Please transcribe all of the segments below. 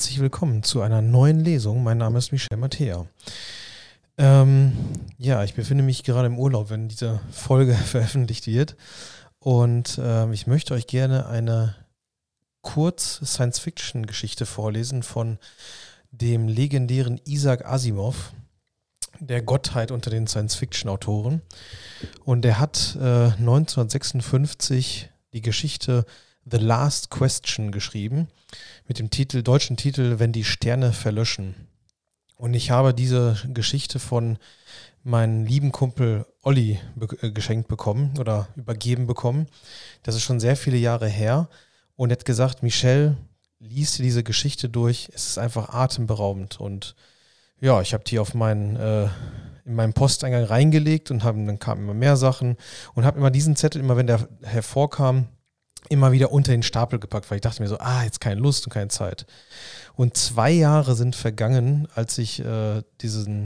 herzlich willkommen zu einer neuen Lesung. Mein Name ist Michel Mattea. Ähm, ja, ich befinde mich gerade im Urlaub, wenn diese Folge veröffentlicht wird. Und ähm, ich möchte euch gerne eine Kurz-Science-Fiction-Geschichte vorlesen von dem legendären Isaac Asimov, der Gottheit unter den Science-Fiction-Autoren. Und er hat äh, 1956 die Geschichte The Last Question geschrieben, mit dem Titel, deutschen Titel Wenn die Sterne verlöschen. Und ich habe diese Geschichte von meinem lieben Kumpel Olli be äh, geschenkt bekommen oder übergeben bekommen. Das ist schon sehr viele Jahre her. Und er hat gesagt, Michel, liest dir diese Geschichte durch. Es ist einfach atemberaubend. Und ja, ich habe die auf meinen, äh, in meinen Posteingang reingelegt und hab, dann kamen immer mehr Sachen und habe immer diesen Zettel, immer wenn der hervorkam, immer wieder unter den Stapel gepackt, weil ich dachte mir so, ah, jetzt keine Lust und keine Zeit. Und zwei Jahre sind vergangen, als ich äh, diesen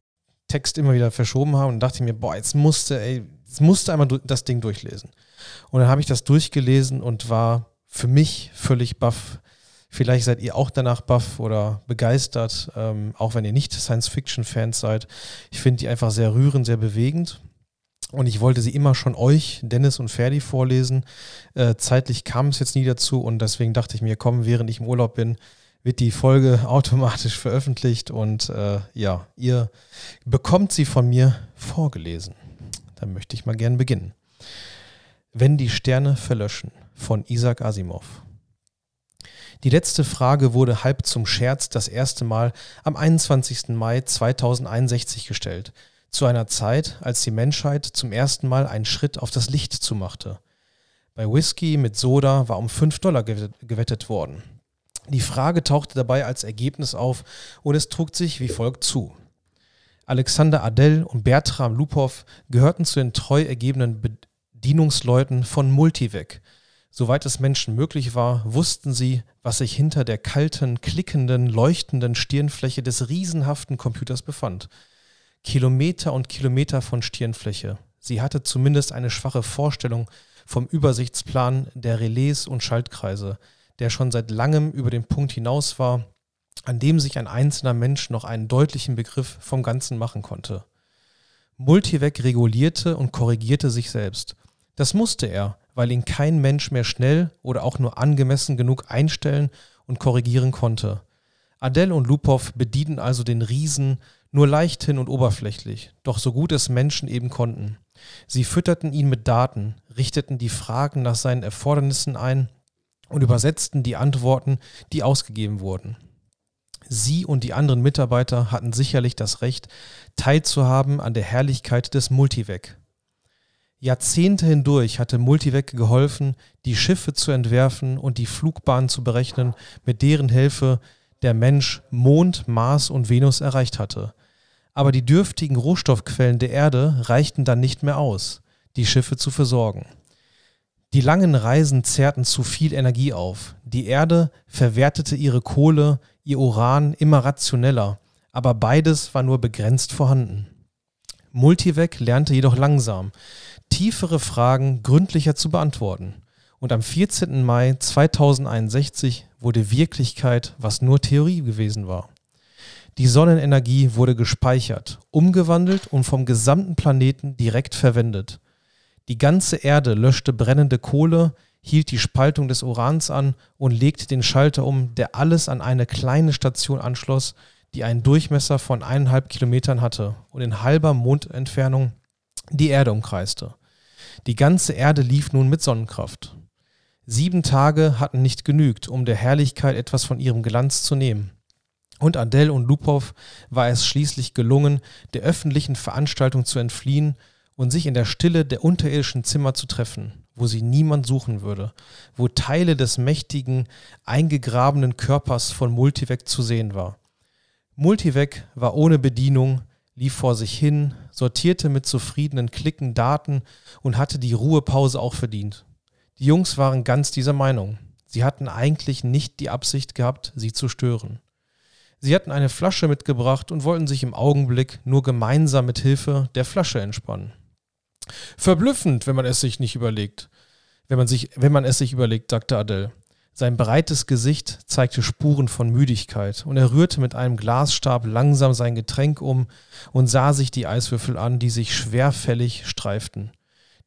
Text immer wieder verschoben habe und dachte mir, boah, jetzt musste, ey, jetzt musste einmal das Ding durchlesen. Und dann habe ich das durchgelesen und war für mich völlig baff. Vielleicht seid ihr auch danach baff oder begeistert, ähm, auch wenn ihr nicht Science-Fiction-Fans seid. Ich finde die einfach sehr rührend, sehr bewegend. Und ich wollte sie immer schon euch, Dennis und Ferdi, vorlesen. Äh, zeitlich kam es jetzt nie dazu und deswegen dachte ich mir, komm, während ich im Urlaub bin, wird die Folge automatisch veröffentlicht und äh, ja, ihr bekommt sie von mir vorgelesen. Dann möchte ich mal gern beginnen. Wenn die Sterne verlöschen von Isaac Asimov. Die letzte Frage wurde halb zum Scherz das erste Mal am 21. Mai 2061 gestellt zu einer Zeit, als die Menschheit zum ersten Mal einen Schritt auf das Licht zumachte. Bei Whisky mit Soda war um 5 Dollar gewettet worden. Die Frage tauchte dabei als Ergebnis auf und es trug sich wie folgt zu. Alexander Adel und Bertram Lupow gehörten zu den treu ergebenen Bedienungsleuten von Multivec. Soweit es Menschen möglich war, wussten sie, was sich hinter der kalten, klickenden, leuchtenden Stirnfläche des riesenhaften Computers befand – Kilometer und Kilometer von Stirnfläche. Sie hatte zumindest eine schwache Vorstellung vom Übersichtsplan der Relais und Schaltkreise, der schon seit langem über den Punkt hinaus war, an dem sich ein einzelner Mensch noch einen deutlichen Begriff vom Ganzen machen konnte. Multivec regulierte und korrigierte sich selbst. Das musste er, weil ihn kein Mensch mehr schnell oder auch nur angemessen genug einstellen und korrigieren konnte. Adele und Lupow bedienten also den Riesen nur leichthin und oberflächlich, doch so gut es Menschen eben konnten. Sie fütterten ihn mit Daten, richteten die Fragen nach seinen Erfordernissen ein und übersetzten die Antworten, die ausgegeben wurden. Sie und die anderen Mitarbeiter hatten sicherlich das Recht, teilzuhaben an der Herrlichkeit des Multivec. Jahrzehnte hindurch hatte Multivec geholfen, die Schiffe zu entwerfen und die Flugbahnen zu berechnen, mit deren Hilfe der Mensch Mond, Mars und Venus erreicht hatte aber die dürftigen Rohstoffquellen der Erde reichten dann nicht mehr aus, die Schiffe zu versorgen. Die langen Reisen zehrten zu viel Energie auf. Die Erde verwertete ihre Kohle, ihr Uran immer rationeller, aber beides war nur begrenzt vorhanden. Multivec lernte jedoch langsam, tiefere Fragen gründlicher zu beantworten. Und am 14. Mai 2061 wurde Wirklichkeit, was nur Theorie gewesen war. Die Sonnenenergie wurde gespeichert, umgewandelt und vom gesamten Planeten direkt verwendet. Die ganze Erde löschte brennende Kohle, hielt die Spaltung des Urans an und legte den Schalter um, der alles an eine kleine Station anschloss, die einen Durchmesser von eineinhalb Kilometern hatte und in halber Mondentfernung die Erde umkreiste. Die ganze Erde lief nun mit Sonnenkraft. Sieben Tage hatten nicht genügt, um der Herrlichkeit etwas von ihrem Glanz zu nehmen. Und Adele und Lupow war es schließlich gelungen, der öffentlichen Veranstaltung zu entfliehen und sich in der Stille der unterirdischen Zimmer zu treffen, wo sie niemand suchen würde, wo Teile des mächtigen, eingegrabenen Körpers von Multivec zu sehen war. Multivec war ohne Bedienung, lief vor sich hin, sortierte mit zufriedenen Klicken Daten und hatte die Ruhepause auch verdient. Die Jungs waren ganz dieser Meinung. Sie hatten eigentlich nicht die Absicht gehabt, sie zu stören. Sie hatten eine Flasche mitgebracht und wollten sich im Augenblick nur gemeinsam mit Hilfe der Flasche entspannen. Verblüffend, wenn man es sich nicht überlegt. Wenn man, sich, wenn man es sich überlegt, sagte Adele. Sein breites Gesicht zeigte Spuren von Müdigkeit, und er rührte mit einem Glasstab langsam sein Getränk um und sah sich die Eiswürfel an, die sich schwerfällig streiften.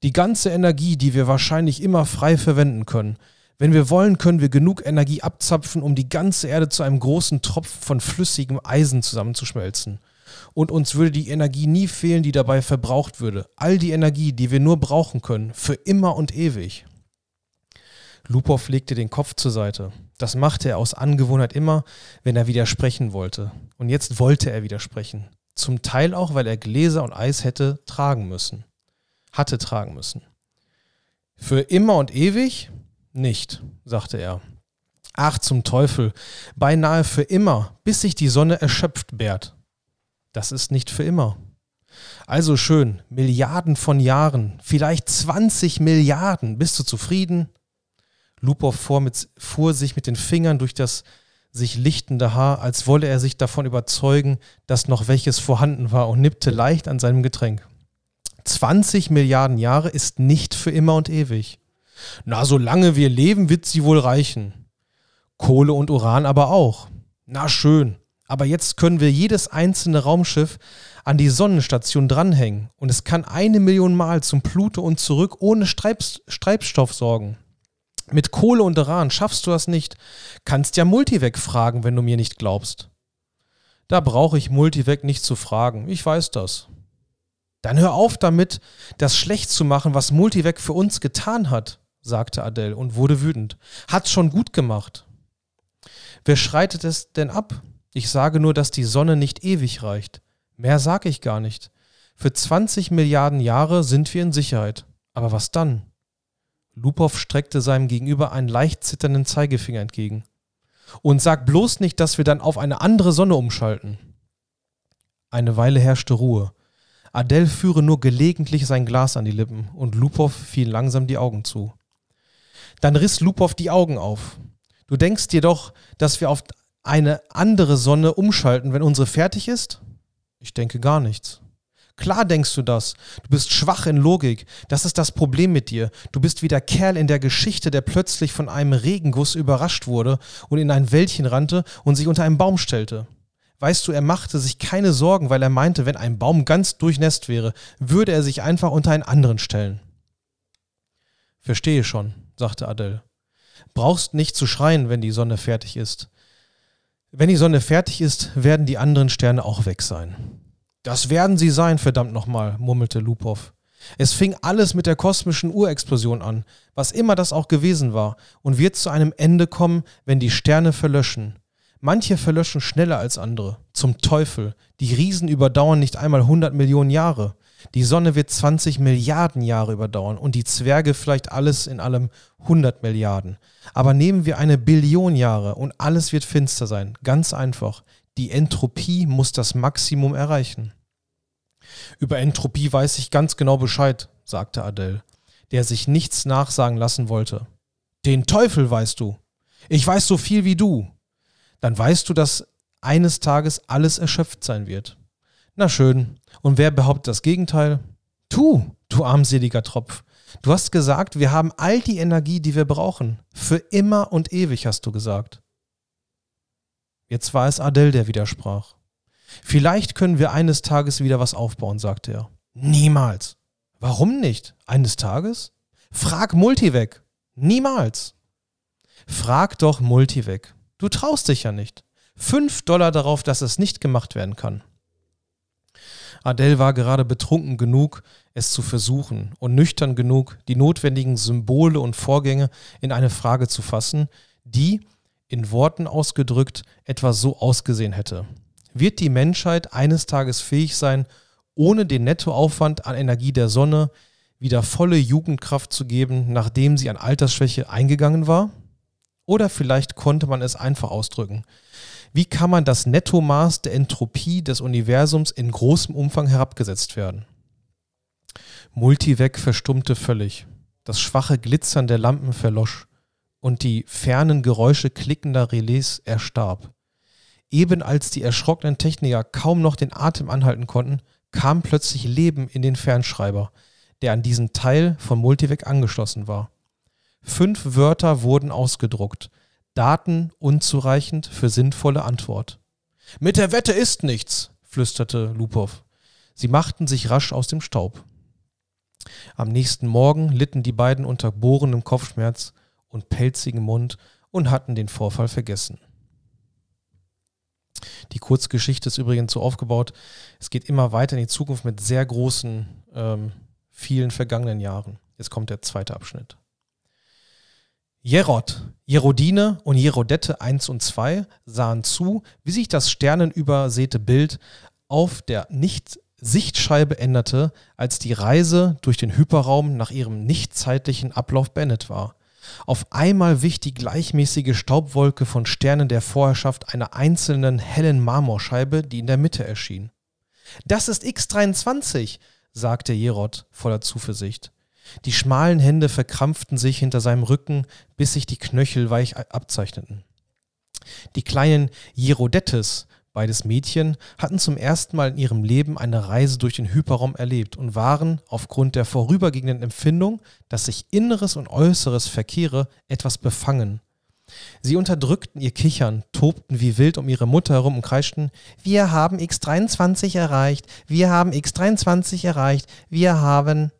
Die ganze Energie, die wir wahrscheinlich immer frei verwenden können. Wenn wir wollen, können wir genug Energie abzapfen, um die ganze Erde zu einem großen Tropfen von flüssigem Eisen zusammenzuschmelzen. Und uns würde die Energie nie fehlen, die dabei verbraucht würde. All die Energie, die wir nur brauchen können, für immer und ewig. Lupow legte den Kopf zur Seite. Das machte er aus Angewohnheit immer, wenn er widersprechen wollte. Und jetzt wollte er widersprechen. Zum Teil auch, weil er Gläser und Eis hätte tragen müssen. Hatte tragen müssen. Für immer und ewig? Nicht, sagte er. Ach zum Teufel, beinahe für immer, bis sich die Sonne erschöpft, Bert. Das ist nicht für immer. Also schön, Milliarden von Jahren, vielleicht 20 Milliarden. Bist du zufrieden? Lupow fuhr, mit, fuhr sich mit den Fingern durch das sich lichtende Haar, als wolle er sich davon überzeugen, dass noch welches vorhanden war und nippte leicht an seinem Getränk. 20 Milliarden Jahre ist nicht für immer und ewig. Na, solange wir leben, wird sie wohl reichen. Kohle und Uran aber auch. Na schön, aber jetzt können wir jedes einzelne Raumschiff an die Sonnenstation dranhängen und es kann eine Million Mal zum Pluto und zurück ohne Streibs Treibstoff sorgen. Mit Kohle und Uran schaffst du das nicht. Kannst ja Multivec fragen, wenn du mir nicht glaubst. Da brauche ich Multivec nicht zu fragen. Ich weiß das. Dann hör auf damit, das schlecht zu machen, was Multivec für uns getan hat, sagte Adele und wurde wütend. Hat's schon gut gemacht. Wer schreitet es denn ab? Ich sage nur, dass die Sonne nicht ewig reicht. Mehr sage ich gar nicht. Für 20 Milliarden Jahre sind wir in Sicherheit. Aber was dann? Lupow streckte seinem Gegenüber einen leicht zitternden Zeigefinger entgegen. Und sag bloß nicht, dass wir dann auf eine andere Sonne umschalten. Eine Weile herrschte Ruhe. Adele führe nur gelegentlich sein Glas an die Lippen und Lupow fiel langsam die Augen zu. Dann riss Lupow die Augen auf. Du denkst dir doch, dass wir auf eine andere Sonne umschalten, wenn unsere fertig ist? Ich denke gar nichts. Klar denkst du das. Du bist schwach in Logik. Das ist das Problem mit dir. Du bist wie der Kerl in der Geschichte, der plötzlich von einem Regenguss überrascht wurde und in ein Wäldchen rannte und sich unter einen Baum stellte. Weißt du, er machte sich keine Sorgen, weil er meinte, wenn ein Baum ganz durchnässt wäre, würde er sich einfach unter einen anderen stellen. Verstehe schon, sagte Adele. Brauchst nicht zu schreien, wenn die Sonne fertig ist. Wenn die Sonne fertig ist, werden die anderen Sterne auch weg sein. Das werden sie sein, verdammt nochmal, murmelte Lupow. Es fing alles mit der kosmischen Urexplosion an, was immer das auch gewesen war, und wird zu einem Ende kommen, wenn die Sterne verlöschen. Manche verlöschen schneller als andere. Zum Teufel. Die Riesen überdauern nicht einmal 100 Millionen Jahre. Die Sonne wird 20 Milliarden Jahre überdauern und die Zwerge vielleicht alles in allem 100 Milliarden. Aber nehmen wir eine Billion Jahre und alles wird finster sein. Ganz einfach. Die Entropie muss das Maximum erreichen. Über Entropie weiß ich ganz genau Bescheid, sagte Adele, der sich nichts nachsagen lassen wollte. Den Teufel weißt du. Ich weiß so viel wie du. Dann weißt du, dass eines Tages alles erschöpft sein wird. Na schön. Und wer behauptet das Gegenteil? Du, du armseliger Tropf. Du hast gesagt, wir haben all die Energie, die wir brauchen. Für immer und ewig, hast du gesagt. Jetzt war es Adele, der widersprach. Vielleicht können wir eines Tages wieder was aufbauen, sagte er. Niemals. Warum nicht? Eines Tages? Frag Multivec. Niemals. Frag doch Multivec. Du traust dich ja nicht. Fünf Dollar darauf, dass es nicht gemacht werden kann. Adele war gerade betrunken genug, es zu versuchen und nüchtern genug, die notwendigen Symbole und Vorgänge in eine Frage zu fassen, die, in Worten ausgedrückt, etwa so ausgesehen hätte wird die Menschheit eines Tages fähig sein, ohne den Nettoaufwand an Energie der Sonne wieder volle Jugendkraft zu geben, nachdem sie an Altersschwäche eingegangen war? Oder vielleicht konnte man es einfach ausdrücken. Wie kann man das Nettomaß der Entropie des Universums in großem Umfang herabgesetzt werden? Multivec verstummte völlig. Das schwache Glitzern der Lampen verlosch und die fernen Geräusche klickender Relais erstarb. Eben als die erschrockenen Techniker kaum noch den Atem anhalten konnten, kam plötzlich Leben in den Fernschreiber, der an diesen Teil von Multivec angeschlossen war. Fünf Wörter wurden ausgedruckt. Daten unzureichend für sinnvolle Antwort. Mit der Wette ist nichts, flüsterte Lupow. Sie machten sich rasch aus dem Staub. Am nächsten Morgen litten die beiden unter bohrendem Kopfschmerz und pelzigem Mund und hatten den Vorfall vergessen. Die Kurzgeschichte ist übrigens so aufgebaut, es geht immer weiter in die Zukunft mit sehr großen, ähm, vielen vergangenen Jahren. Jetzt kommt der zweite Abschnitt. Jerod, Jerodine und Jerodette 1 und 2 sahen zu, wie sich das sternenübersäte Bild auf der Nicht-Sichtscheibe änderte, als die Reise durch den Hyperraum nach ihrem nicht-zeitlichen Ablauf beendet war. Auf einmal wich die gleichmäßige Staubwolke von Sternen der Vorherrschaft einer einzelnen hellen Marmorscheibe, die in der Mitte erschien. Das ist X23, sagte Jerod voller Zuversicht. Die schmalen Hände verkrampften sich hinter seinem Rücken, bis sich die Knöchel weich abzeichneten. Die kleinen Jerodettes, beides Mädchen, hatten zum ersten Mal in ihrem Leben eine Reise durch den Hyperraum erlebt und waren aufgrund der vorübergehenden Empfindung, dass sich Inneres und Äußeres verkehre, etwas befangen. Sie unterdrückten ihr Kichern, tobten wie wild um ihre Mutter herum und kreischten, wir haben X23 erreicht, wir haben X23 erreicht, wir haben...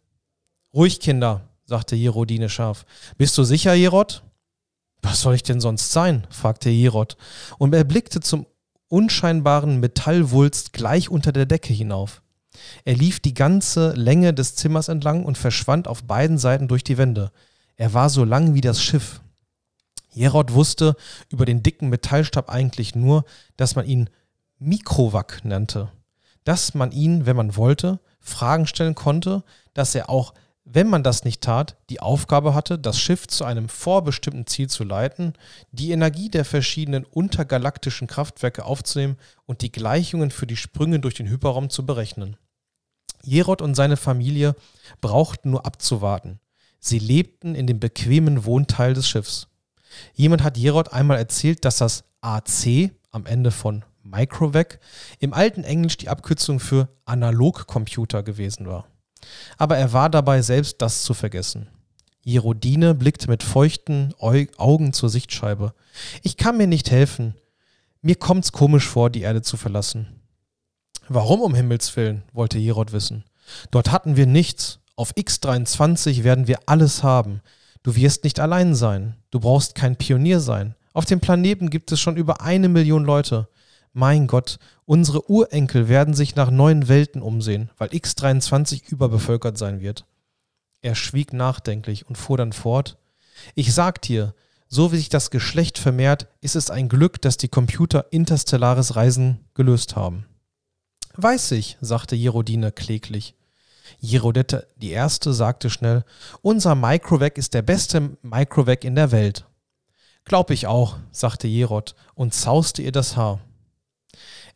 Ruhig, Kinder, sagte Jerodine scharf. Bist du sicher, Jerod? Was soll ich denn sonst sein? fragte Jerod und er blickte zum unscheinbaren Metallwulst gleich unter der Decke hinauf. Er lief die ganze Länge des Zimmers entlang und verschwand auf beiden Seiten durch die Wände. Er war so lang wie das Schiff. Jerod wusste über den dicken Metallstab eigentlich nur, dass man ihn Mikrowak nannte. Dass man ihn, wenn man wollte, Fragen stellen konnte, dass er auch wenn man das nicht tat, die Aufgabe hatte, das Schiff zu einem vorbestimmten Ziel zu leiten, die Energie der verschiedenen untergalaktischen Kraftwerke aufzunehmen und die Gleichungen für die Sprünge durch den Hyperraum zu berechnen. Jerod und seine Familie brauchten nur abzuwarten. Sie lebten in dem bequemen Wohnteil des Schiffs. Jemand hat Jerod einmal erzählt, dass das AC am Ende von Microvac im alten Englisch die Abkürzung für Analogcomputer gewesen war. Aber er war dabei, selbst das zu vergessen. Jerodine blickte mit feuchten Augen zur Sichtscheibe. Ich kann mir nicht helfen. Mir kommt's komisch vor, die Erde zu verlassen. Warum um Himmels willen? wollte Jerod wissen. Dort hatten wir nichts. Auf X23 werden wir alles haben. Du wirst nicht allein sein. Du brauchst kein Pionier sein. Auf dem Planeten gibt es schon über eine Million Leute. Mein Gott, unsere Urenkel werden sich nach neuen Welten umsehen, weil X23 überbevölkert sein wird. Er schwieg nachdenklich und fuhr dann fort. Ich sag dir, so wie sich das Geschlecht vermehrt, ist es ein Glück, dass die Computer interstellares Reisen gelöst haben. Weiß ich, sagte Jerodine kläglich. Jerodette die Erste sagte schnell, unser Microvac ist der beste Microvac in der Welt. Glaub ich auch, sagte Jerod und zauste ihr das Haar.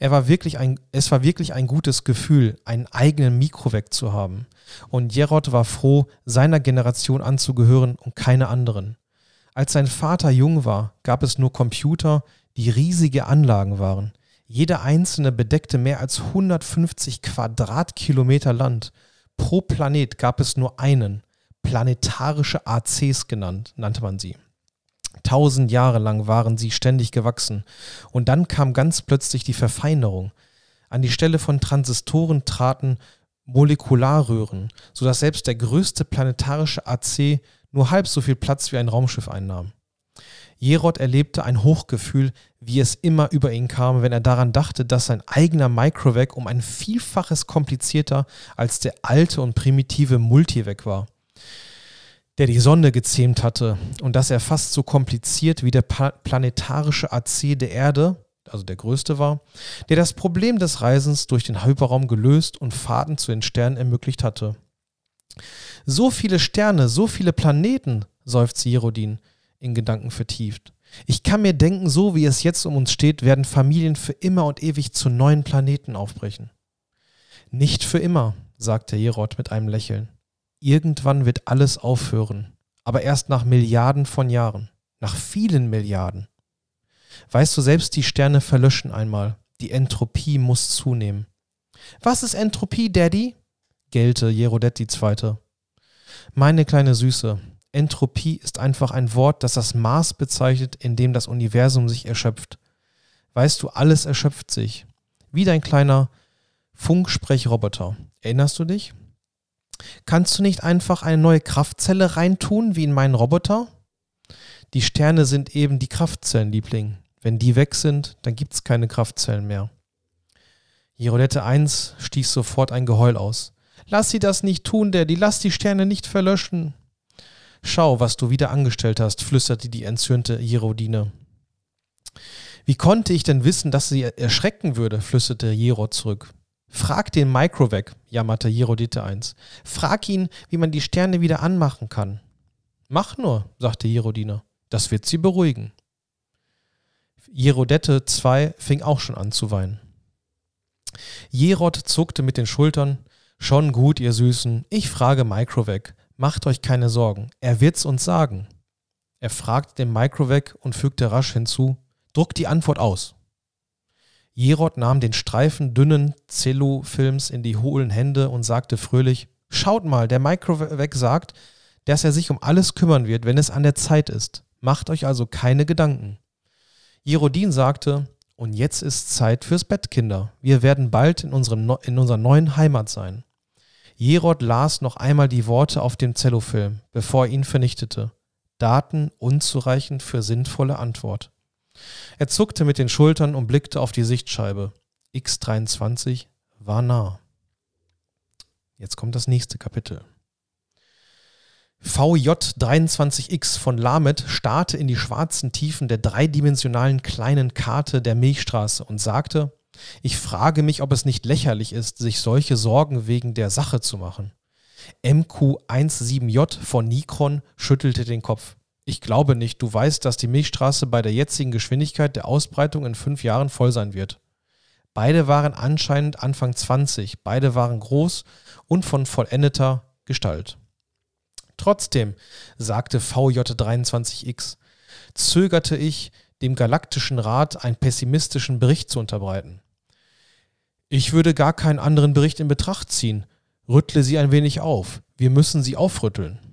Er war wirklich ein, es war wirklich ein gutes Gefühl, einen eigenen Mikroweg zu haben. Und Jerod war froh, seiner Generation anzugehören und keine anderen. Als sein Vater jung war, gab es nur Computer, die riesige Anlagen waren. Jeder einzelne bedeckte mehr als 150 Quadratkilometer Land. Pro Planet gab es nur einen. Planetarische ACs genannt, nannte man sie. Tausend Jahre lang waren sie ständig gewachsen. Und dann kam ganz plötzlich die Verfeinerung. An die Stelle von Transistoren traten Molekularröhren, sodass selbst der größte planetarische AC nur halb so viel Platz wie ein Raumschiff einnahm. Jerod erlebte ein Hochgefühl, wie es immer über ihn kam, wenn er daran dachte, dass sein eigener Microvac um ein Vielfaches komplizierter als der alte und primitive Multivac war der die Sonne gezähmt hatte und dass er fast so kompliziert wie der planetarische AC der Erde, also der größte war, der das Problem des Reisens durch den Hyperraum gelöst und Fahrten zu den Sternen ermöglicht hatte. So viele Sterne, so viele Planeten, seufzte Jerodin, in Gedanken vertieft. Ich kann mir denken, so wie es jetzt um uns steht, werden Familien für immer und ewig zu neuen Planeten aufbrechen. Nicht für immer, sagte Jerod mit einem Lächeln. Irgendwann wird alles aufhören, aber erst nach Milliarden von Jahren, nach vielen Milliarden. Weißt du, selbst die Sterne verlöschen einmal, die Entropie muss zunehmen. Was ist Entropie, Daddy? Jerodet die Zweite. Meine kleine Süße, Entropie ist einfach ein Wort, das das Maß bezeichnet, in dem das Universum sich erschöpft. Weißt du, alles erschöpft sich. Wie dein kleiner Funksprechroboter. Erinnerst du dich? Kannst du nicht einfach eine neue Kraftzelle reintun, wie in meinen Roboter? Die Sterne sind eben die Kraftzellen, Liebling. Wenn die weg sind, dann gibt es keine Kraftzellen mehr. Jerodette 1 stieß sofort ein Geheul aus. Lass sie das nicht tun, Daddy, lass die Sterne nicht verlöschen. Schau, was du wieder angestellt hast, flüsterte die entzürnte Jerodine. Wie konnte ich denn wissen, dass sie erschrecken würde, flüsterte Jerod zurück. Frag den Microvac, jammerte Jerodite 1. Frag ihn, wie man die Sterne wieder anmachen kann. Mach nur, sagte Jerodine. Das wird sie beruhigen. Jerodette 2 fing auch schon an zu weinen. Jerod zuckte mit den Schultern. Schon gut, ihr Süßen. Ich frage Microvac. Macht euch keine Sorgen. Er wird's uns sagen. Er fragte den Microvac und fügte rasch hinzu. Druck die Antwort aus. Jerod nahm den Streifen dünnen Zellofilms in die hohlen Hände und sagte fröhlich: Schaut mal, der Microvac sagt, dass er sich um alles kümmern wird, wenn es an der Zeit ist. Macht euch also keine Gedanken. Jerodin sagte: Und jetzt ist Zeit fürs Bett, Kinder. Wir werden bald in, unserem, in unserer neuen Heimat sein. Jerod las noch einmal die Worte auf dem Zellofilm, bevor er ihn vernichtete. Daten unzureichend für sinnvolle Antwort. Er zuckte mit den Schultern und blickte auf die Sichtscheibe. X23 war nah. Jetzt kommt das nächste Kapitel. VJ23X von Lamet starrte in die schwarzen Tiefen der dreidimensionalen kleinen Karte der Milchstraße und sagte, ich frage mich, ob es nicht lächerlich ist, sich solche Sorgen wegen der Sache zu machen. MQ17J von Nikron schüttelte den Kopf. Ich glaube nicht. Du weißt, dass die Milchstraße bei der jetzigen Geschwindigkeit der Ausbreitung in fünf Jahren voll sein wird. Beide waren anscheinend Anfang 20, beide waren groß und von vollendeter Gestalt. Trotzdem, sagte VJ23X, zögerte ich, dem Galaktischen Rat einen pessimistischen Bericht zu unterbreiten. Ich würde gar keinen anderen Bericht in Betracht ziehen. Rüttle sie ein wenig auf. Wir müssen sie aufrütteln.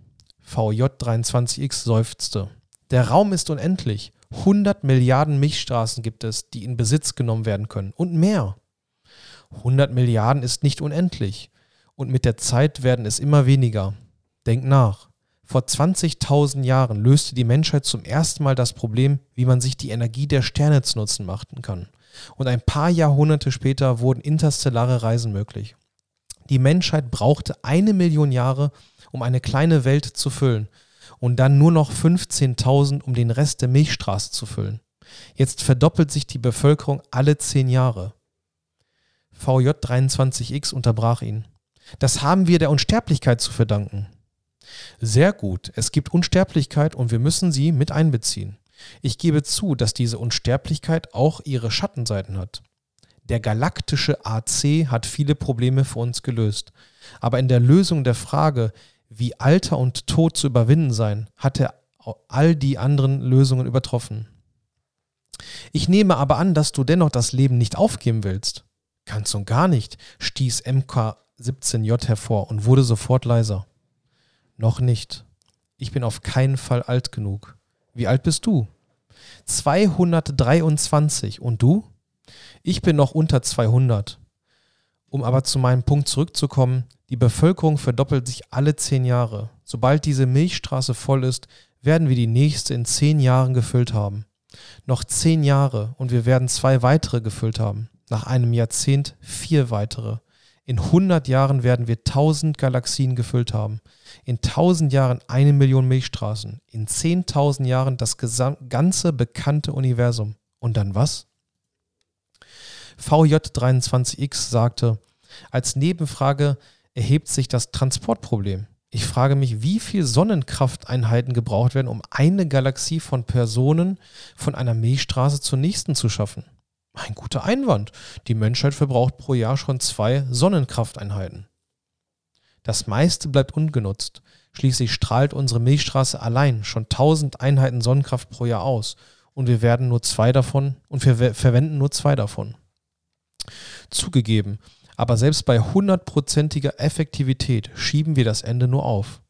VJ23X seufzte. Der Raum ist unendlich. 100 Milliarden Milchstraßen gibt es, die in Besitz genommen werden können. Und mehr. 100 Milliarden ist nicht unendlich. Und mit der Zeit werden es immer weniger. Denk nach. Vor 20.000 Jahren löste die Menschheit zum ersten Mal das Problem, wie man sich die Energie der Sterne zu Nutzen machen kann. Und ein paar Jahrhunderte später wurden interstellare Reisen möglich. Die Menschheit brauchte eine Million Jahre, um eine kleine Welt zu füllen und dann nur noch 15.000, um den Rest der Milchstraße zu füllen. Jetzt verdoppelt sich die Bevölkerung alle zehn Jahre. VJ23X unterbrach ihn. Das haben wir der Unsterblichkeit zu verdanken. Sehr gut, es gibt Unsterblichkeit und wir müssen sie mit einbeziehen. Ich gebe zu, dass diese Unsterblichkeit auch ihre Schattenseiten hat. Der galaktische AC hat viele Probleme für uns gelöst. Aber in der Lösung der Frage, wie Alter und Tod zu überwinden sein, hat er all die anderen Lösungen übertroffen. Ich nehme aber an, dass du dennoch das Leben nicht aufgeben willst. Ganz und gar nicht, stieß MK17J hervor und wurde sofort leiser. Noch nicht. Ich bin auf keinen Fall alt genug. Wie alt bist du? 223. Und du? Ich bin noch unter 200. Um aber zu meinem Punkt zurückzukommen, die Bevölkerung verdoppelt sich alle zehn Jahre. Sobald diese Milchstraße voll ist, werden wir die nächste in zehn Jahren gefüllt haben. Noch zehn Jahre und wir werden zwei weitere gefüllt haben. Nach einem Jahrzehnt vier weitere. In 100 Jahren werden wir 1000 Galaxien gefüllt haben. In 1000 Jahren eine Million Milchstraßen. In 10.000 Jahren das ganze bekannte Universum. Und dann was? VJ23X sagte, als Nebenfrage erhebt sich das Transportproblem. Ich frage mich, wie viel Sonnenkrafteinheiten gebraucht werden, um eine Galaxie von Personen von einer Milchstraße zur nächsten zu schaffen. Ein guter Einwand. Die Menschheit verbraucht pro Jahr schon zwei Sonnenkrafteinheiten. Das meiste bleibt ungenutzt. Schließlich strahlt unsere Milchstraße allein schon 1000 Einheiten Sonnenkraft pro Jahr aus und wir werden nur zwei davon und wir verwenden nur zwei davon. Zugegeben, aber selbst bei hundertprozentiger Effektivität schieben wir das Ende nur auf.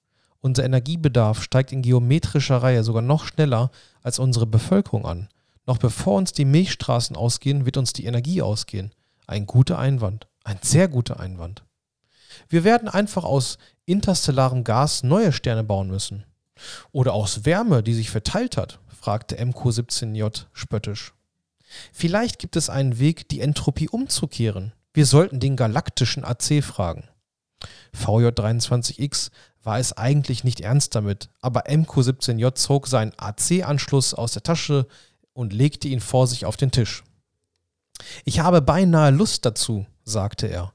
Unser Energiebedarf steigt in geometrischer Reihe sogar noch schneller als unsere Bevölkerung an. Noch bevor uns die Milchstraßen ausgehen, wird uns die Energie ausgehen. Ein guter Einwand. Ein sehr guter Einwand. Wir werden einfach aus interstellarem Gas neue Sterne bauen müssen. Oder aus Wärme, die sich verteilt hat, fragte MQ17J spöttisch. Vielleicht gibt es einen Weg, die Entropie umzukehren. Wir sollten den galaktischen AC fragen. VJ23X war es eigentlich nicht ernst damit, aber MQ17J zog seinen AC-Anschluss aus der Tasche und legte ihn vor sich auf den Tisch. Ich habe beinahe Lust dazu, sagte er.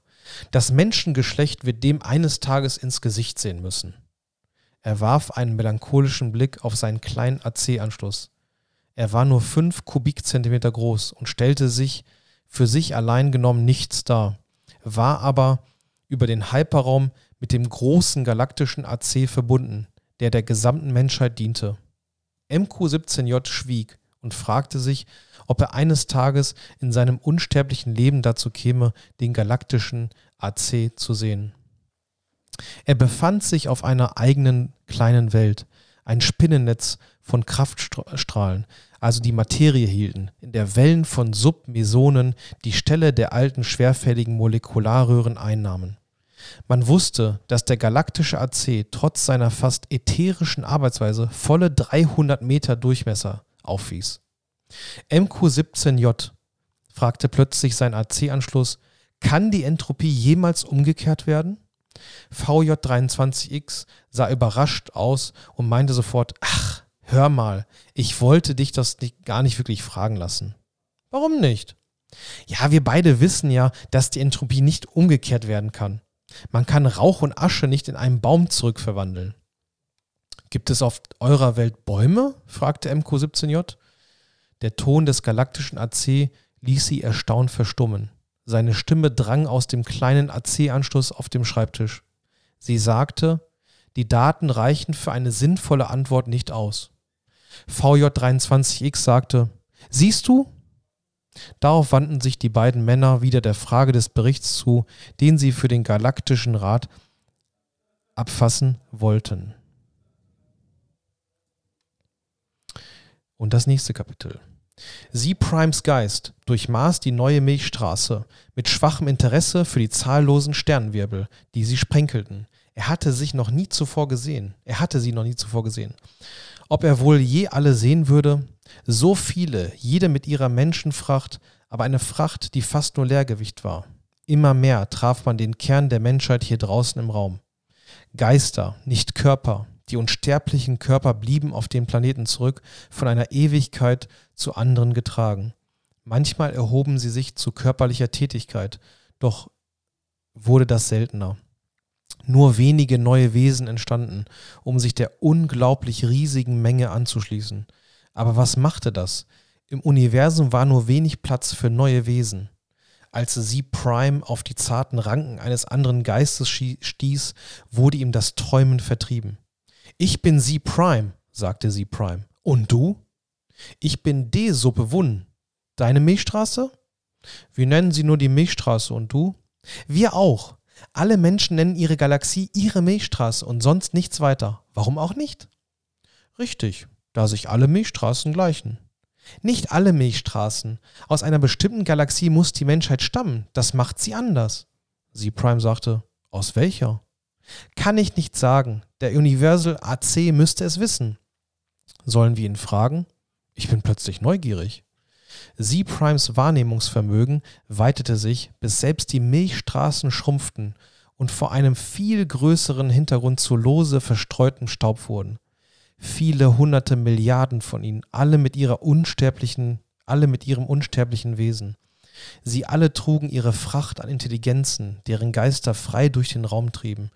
Das Menschengeschlecht wird dem eines Tages ins Gesicht sehen müssen. Er warf einen melancholischen Blick auf seinen kleinen AC-Anschluss. Er war nur fünf Kubikzentimeter groß und stellte sich für sich allein genommen nichts dar, war aber über den Hyperraum mit dem großen galaktischen AC verbunden, der der gesamten Menschheit diente. MQ-17J schwieg und fragte sich, ob er eines Tages in seinem unsterblichen Leben dazu käme, den galaktischen AC zu sehen. Er befand sich auf einer eigenen kleinen Welt, ein Spinnennetz von Kraftstrahlen, also die Materie hielten, in der Wellen von Submesonen die Stelle der alten schwerfälligen Molekularröhren einnahmen. Man wusste, dass der galaktische AC trotz seiner fast ätherischen Arbeitsweise volle 300 Meter Durchmesser aufwies. MQ-17J fragte plötzlich sein AC-Anschluss, kann die Entropie jemals umgekehrt werden? VJ23X sah überrascht aus und meinte sofort, ach, hör mal, ich wollte dich das nicht, gar nicht wirklich fragen lassen. Warum nicht? Ja, wir beide wissen ja, dass die Entropie nicht umgekehrt werden kann. Man kann Rauch und Asche nicht in einen Baum zurückverwandeln. Gibt es auf eurer Welt Bäume? fragte MQ17J. Der Ton des galaktischen AC ließ sie erstaunt verstummen. Seine Stimme drang aus dem kleinen AC-Anschluss auf dem Schreibtisch. Sie sagte, die Daten reichen für eine sinnvolle Antwort nicht aus. VJ23X sagte, siehst du? Darauf wandten sich die beiden Männer wieder der Frage des Berichts zu, den sie für den Galaktischen Rat abfassen wollten. Und das nächste Kapitel. Sie Primes Geist durchmaß die neue Milchstraße mit schwachem Interesse für die zahllosen Sternenwirbel, die sie sprenkelten. Er hatte sich noch nie zuvor gesehen. Er hatte sie noch nie zuvor gesehen. Ob er wohl je alle sehen würde? So viele, jede mit ihrer Menschenfracht, aber eine Fracht, die fast nur Leergewicht war. Immer mehr traf man den Kern der Menschheit hier draußen im Raum. Geister, nicht Körper, die unsterblichen Körper blieben auf dem Planeten zurück, von einer Ewigkeit zu anderen getragen. Manchmal erhoben sie sich zu körperlicher Tätigkeit, doch wurde das seltener. Nur wenige neue Wesen entstanden, um sich der unglaublich riesigen Menge anzuschließen. Aber was machte das? Im Universum war nur wenig Platz für neue Wesen. Als sie Prime auf die zarten Ranken eines anderen Geistes stieß, wurde ihm das Träumen vertrieben. Ich bin sie Prime, sagte sie Prime. Und du? Ich bin D-Suppe Wun. Deine Milchstraße? Wir nennen sie nur die Milchstraße und du? Wir auch. Alle Menschen nennen ihre Galaxie ihre Milchstraße und sonst nichts weiter. Warum auch nicht? Richtig, da sich alle Milchstraßen gleichen. Nicht alle Milchstraßen. Aus einer bestimmten Galaxie muss die Menschheit stammen. Das macht sie anders. Sie Prime sagte, aus welcher? Kann ich nicht sagen. Der Universal AC müsste es wissen. Sollen wir ihn fragen? Ich bin plötzlich neugierig. Sie Primes Wahrnehmungsvermögen weitete sich, bis selbst die Milchstraßen schrumpften und vor einem viel größeren Hintergrund zu lose verstreutem Staub wurden. Viele hunderte Milliarden von ihnen, alle mit ihrer unsterblichen, alle mit ihrem unsterblichen Wesen. Sie alle trugen ihre Fracht an Intelligenzen, deren Geister frei durch den Raum trieben.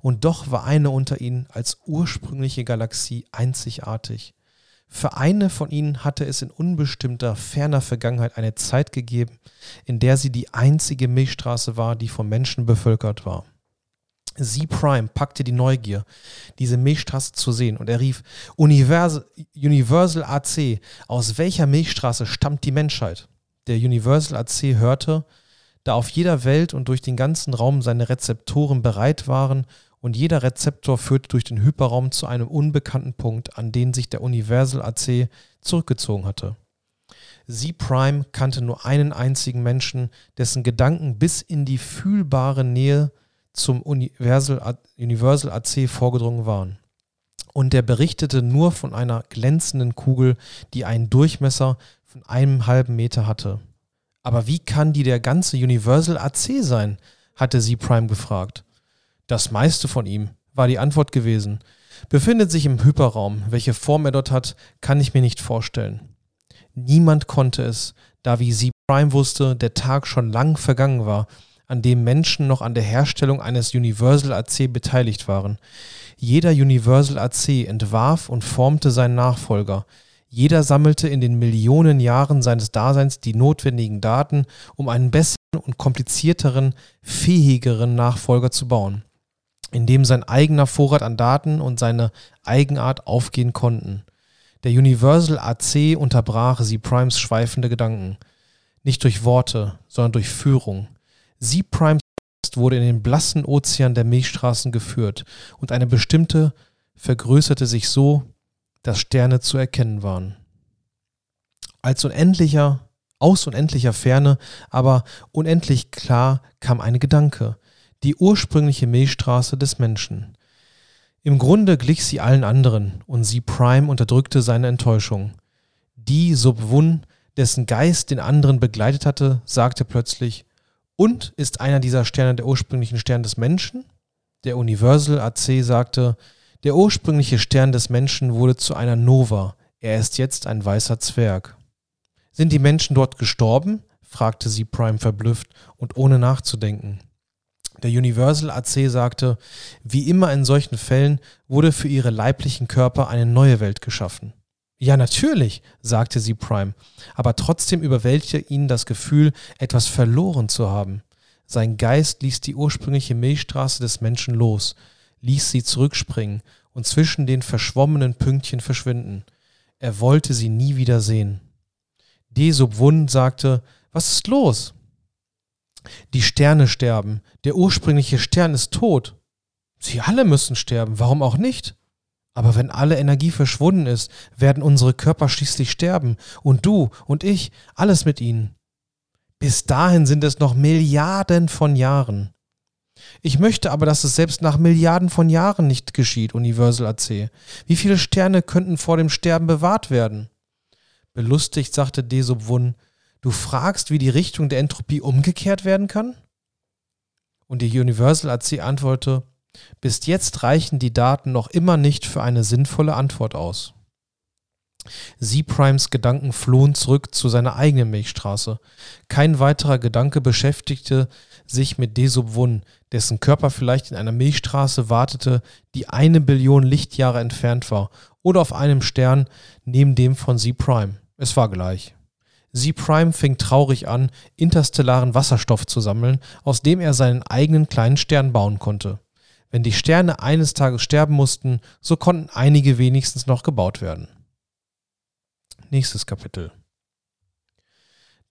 Und doch war eine unter ihnen als ursprüngliche Galaxie einzigartig. Für eine von ihnen hatte es in unbestimmter, ferner Vergangenheit eine Zeit gegeben, in der sie die einzige Milchstraße war, die von Menschen bevölkert war. Sie Prime packte die Neugier, diese Milchstraße zu sehen, und er rief: Universal, Universal AC, aus welcher Milchstraße stammt die Menschheit? Der Universal AC hörte, da auf jeder Welt und durch den ganzen Raum seine Rezeptoren bereit waren und jeder Rezeptor führte durch den Hyperraum zu einem unbekannten Punkt, an den sich der Universal AC zurückgezogen hatte. Sie Prime kannte nur einen einzigen Menschen, dessen Gedanken bis in die fühlbare Nähe zum Universal, Universal AC vorgedrungen waren. Und er berichtete nur von einer glänzenden Kugel, die einen Durchmesser von einem halben Meter hatte. Aber wie kann die der ganze Universal AC sein? hatte sie Prime gefragt. Das meiste von ihm, war die Antwort gewesen. Befindet sich im Hyperraum. Welche Form er dort hat, kann ich mir nicht vorstellen. Niemand konnte es, da wie sie Prime wusste, der Tag schon lang vergangen war, an dem Menschen noch an der Herstellung eines Universal AC beteiligt waren. Jeder Universal AC entwarf und formte seinen Nachfolger. Jeder sammelte in den Millionen Jahren seines Daseins die notwendigen Daten, um einen besseren und komplizierteren, fähigeren Nachfolger zu bauen, in dem sein eigener Vorrat an Daten und seine Eigenart aufgehen konnten. Der Universal AC unterbrach sie Primes schweifende Gedanken. Nicht durch Worte, sondern durch Führung. Sie Primes wurde in den blassen Ozean der Milchstraßen geführt und eine bestimmte vergrößerte sich so, dass Sterne zu erkennen waren. Als unendlicher, aus unendlicher Ferne, aber unendlich klar kam ein Gedanke, die ursprüngliche Milchstraße des Menschen. Im Grunde glich sie allen anderen, und sie Prime unterdrückte seine Enttäuschung. Die Subwun, dessen Geist den anderen begleitet hatte, sagte plötzlich, und ist einer dieser Sterne der ursprünglichen Stern des Menschen? Der Universal AC sagte, der ursprüngliche Stern des Menschen wurde zu einer Nova, er ist jetzt ein weißer Zwerg. Sind die Menschen dort gestorben? fragte sie Prime verblüfft und ohne nachzudenken. Der Universal AC sagte, wie immer in solchen Fällen wurde für ihre leiblichen Körper eine neue Welt geschaffen. Ja, natürlich, sagte sie Prime, aber trotzdem überwältigte ihn das Gefühl, etwas verloren zu haben. Sein Geist ließ die ursprüngliche Milchstraße des Menschen los, ließ sie zurückspringen und zwischen den verschwommenen Pünktchen verschwinden. Er wollte sie nie wieder sehen. De Subwun sagte, was ist los? Die Sterne sterben. Der ursprüngliche Stern ist tot. Sie alle müssen sterben. Warum auch nicht? Aber wenn alle Energie verschwunden ist, werden unsere Körper schließlich sterben. Und du und ich, alles mit ihnen. Bis dahin sind es noch Milliarden von Jahren. Ich möchte aber, dass es selbst nach Milliarden von Jahren nicht geschieht, Universal AC. Wie viele Sterne könnten vor dem Sterben bewahrt werden? Belustigt sagte Desubwun, Du fragst, wie die Richtung der Entropie umgekehrt werden kann? Und die Universal AC antwortete, bis jetzt reichen die Daten noch immer nicht für eine sinnvolle Antwort aus. Z-Primes Gedanken flohen zurück zu seiner eigenen Milchstraße. Kein weiterer Gedanke beschäftigte sich mit Desubwun, dessen Körper vielleicht in einer Milchstraße wartete, die eine Billion Lichtjahre entfernt war, oder auf einem Stern neben dem von Z-Prime. Es war gleich. Z-Prime fing traurig an, interstellaren Wasserstoff zu sammeln, aus dem er seinen eigenen kleinen Stern bauen konnte. Wenn die Sterne eines Tages sterben mussten, so konnten einige wenigstens noch gebaut werden. Nächstes Kapitel.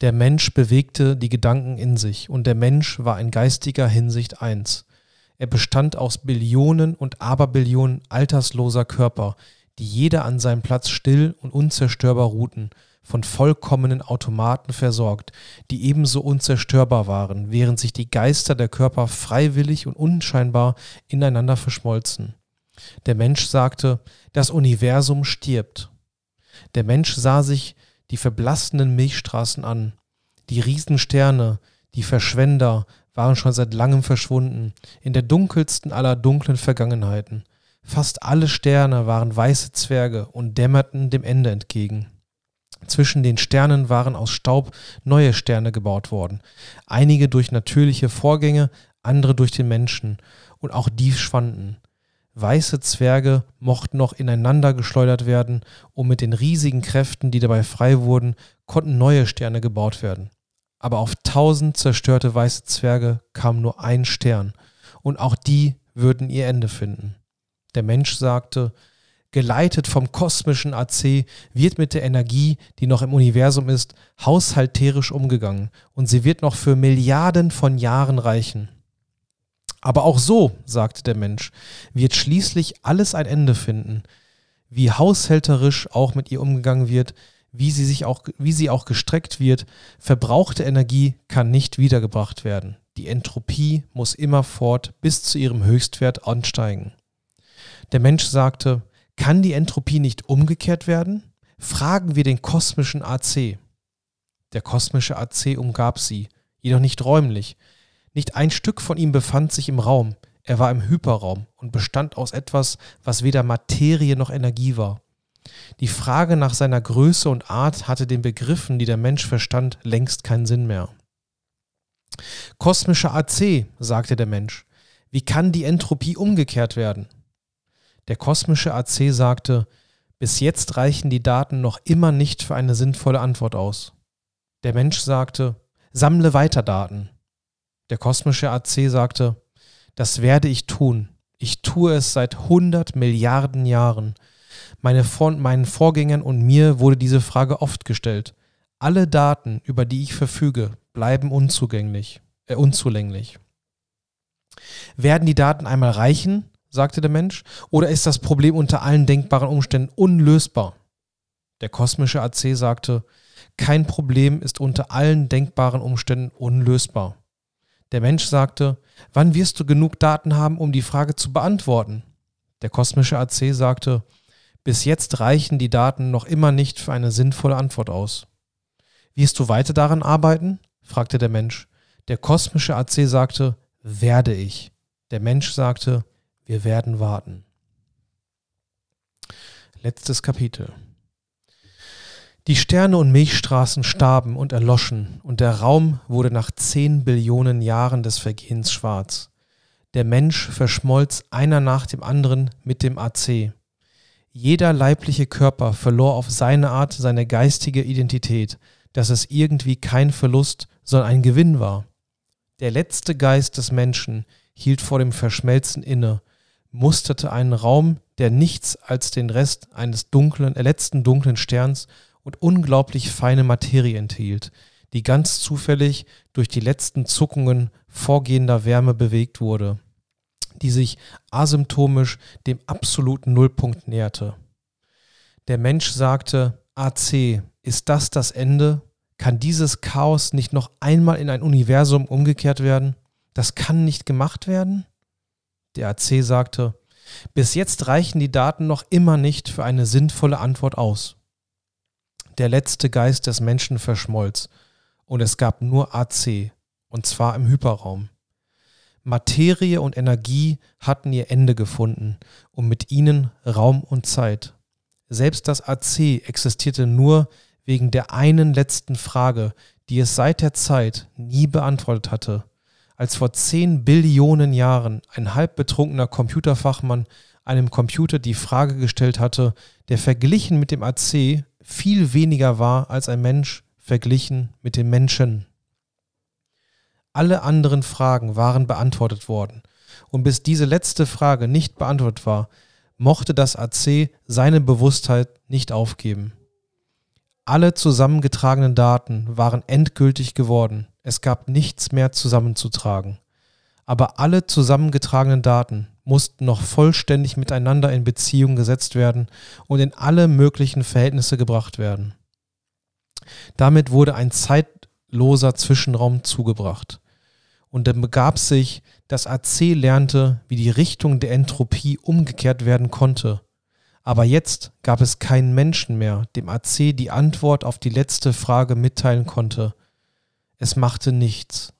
Der Mensch bewegte die Gedanken in sich, und der Mensch war in geistiger Hinsicht eins. Er bestand aus Billionen und Aberbillionen altersloser Körper, die jeder an seinem Platz still und unzerstörbar ruhten, von vollkommenen Automaten versorgt, die ebenso unzerstörbar waren, während sich die Geister der Körper freiwillig und unscheinbar ineinander verschmolzen. Der Mensch sagte, das Universum stirbt. Der Mensch sah sich die verblassenden Milchstraßen an. Die Riesensterne, die Verschwender, waren schon seit langem verschwunden, in der dunkelsten aller dunklen Vergangenheiten. Fast alle Sterne waren weiße Zwerge und dämmerten dem Ende entgegen. Zwischen den Sternen waren aus Staub neue Sterne gebaut worden, einige durch natürliche Vorgänge, andere durch den Menschen, und auch die schwanden. Weiße Zwerge mochten noch ineinander geschleudert werden, und mit den riesigen Kräften, die dabei frei wurden, konnten neue Sterne gebaut werden. Aber auf tausend zerstörte weiße Zwerge kam nur ein Stern, und auch die würden ihr Ende finden. Der Mensch sagte, geleitet vom kosmischen AC, wird mit der Energie, die noch im Universum ist, haushalterisch umgegangen und sie wird noch für Milliarden von Jahren reichen. Aber auch so, sagte der Mensch, wird schließlich alles ein Ende finden. Wie haushälterisch auch mit ihr umgegangen wird, wie sie sich auch, wie sie auch gestreckt wird, verbrauchte Energie kann nicht wiedergebracht werden. Die Entropie muss immerfort bis zu ihrem Höchstwert ansteigen. Der Mensch sagte, kann die Entropie nicht umgekehrt werden? Fragen wir den kosmischen AC. Der kosmische AC umgab sie, jedoch nicht räumlich, nicht ein Stück von ihm befand sich im Raum, er war im Hyperraum und bestand aus etwas, was weder Materie noch Energie war. Die Frage nach seiner Größe und Art hatte den Begriffen, die der Mensch verstand, längst keinen Sinn mehr. Kosmischer AC, sagte der Mensch, wie kann die Entropie umgekehrt werden? Der kosmische AC sagte, bis jetzt reichen die Daten noch immer nicht für eine sinnvolle Antwort aus. Der Mensch sagte, sammle weiter Daten. Der kosmische AC sagte, das werde ich tun. Ich tue es seit 100 Milliarden Jahren. Meine Vor meinen Vorgängern und mir wurde diese Frage oft gestellt. Alle Daten, über die ich verfüge, bleiben unzugänglich, äh, unzulänglich. Werden die Daten einmal reichen, sagte der Mensch, oder ist das Problem unter allen denkbaren Umständen unlösbar? Der kosmische AC sagte, kein Problem ist unter allen denkbaren Umständen unlösbar. Der Mensch sagte, wann wirst du genug Daten haben, um die Frage zu beantworten? Der kosmische AC sagte, bis jetzt reichen die Daten noch immer nicht für eine sinnvolle Antwort aus. Wirst du weiter daran arbeiten? fragte der Mensch. Der kosmische AC sagte, werde ich. Der Mensch sagte, wir werden warten. Letztes Kapitel. Die Sterne und Milchstraßen starben und erloschen, und der Raum wurde nach zehn Billionen Jahren des Vergehens schwarz. Der Mensch verschmolz einer nach dem anderen mit dem AC. Jeder leibliche Körper verlor auf seine Art seine geistige Identität, dass es irgendwie kein Verlust, sondern ein Gewinn war. Der letzte Geist des Menschen hielt vor dem Verschmelzen inne, musterte einen Raum, der nichts als den Rest eines dunklen, äh, letzten dunklen Sterns und unglaublich feine Materie enthielt, die ganz zufällig durch die letzten Zuckungen vorgehender Wärme bewegt wurde, die sich asymptomisch dem absoluten Nullpunkt näherte. Der Mensch sagte, AC, ist das das Ende? Kann dieses Chaos nicht noch einmal in ein Universum umgekehrt werden? Das kann nicht gemacht werden? Der AC sagte, bis jetzt reichen die Daten noch immer nicht für eine sinnvolle Antwort aus der letzte Geist des Menschen verschmolz und es gab nur AC, und zwar im Hyperraum. Materie und Energie hatten ihr Ende gefunden und mit ihnen Raum und Zeit. Selbst das AC existierte nur wegen der einen letzten Frage, die es seit der Zeit nie beantwortet hatte. Als vor zehn Billionen Jahren ein halbbetrunkener Computerfachmann einem Computer die Frage gestellt hatte, der verglichen mit dem AC viel weniger war als ein Mensch verglichen mit dem Menschen. Alle anderen Fragen waren beantwortet worden, und bis diese letzte Frage nicht beantwortet war, mochte das AC seine Bewusstheit nicht aufgeben. Alle zusammengetragenen Daten waren endgültig geworden, es gab nichts mehr zusammenzutragen. Aber alle zusammengetragenen Daten mussten noch vollständig miteinander in Beziehung gesetzt werden und in alle möglichen Verhältnisse gebracht werden. Damit wurde ein zeitloser Zwischenraum zugebracht. Und dann begab sich, dass AC lernte, wie die Richtung der Entropie umgekehrt werden konnte. Aber jetzt gab es keinen Menschen mehr, dem AC die Antwort auf die letzte Frage mitteilen konnte. Es machte nichts.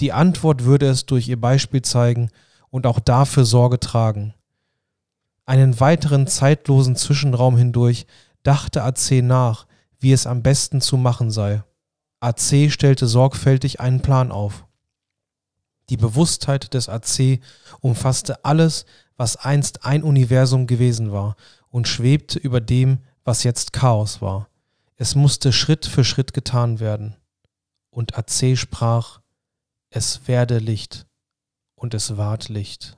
Die Antwort würde es durch ihr Beispiel zeigen und auch dafür Sorge tragen. Einen weiteren zeitlosen Zwischenraum hindurch dachte AC nach, wie es am besten zu machen sei. AC stellte sorgfältig einen Plan auf. Die Bewusstheit des AC umfasste alles, was einst ein Universum gewesen war und schwebte über dem, was jetzt Chaos war. Es musste Schritt für Schritt getan werden. Und AC sprach, es werde Licht und es ward Licht.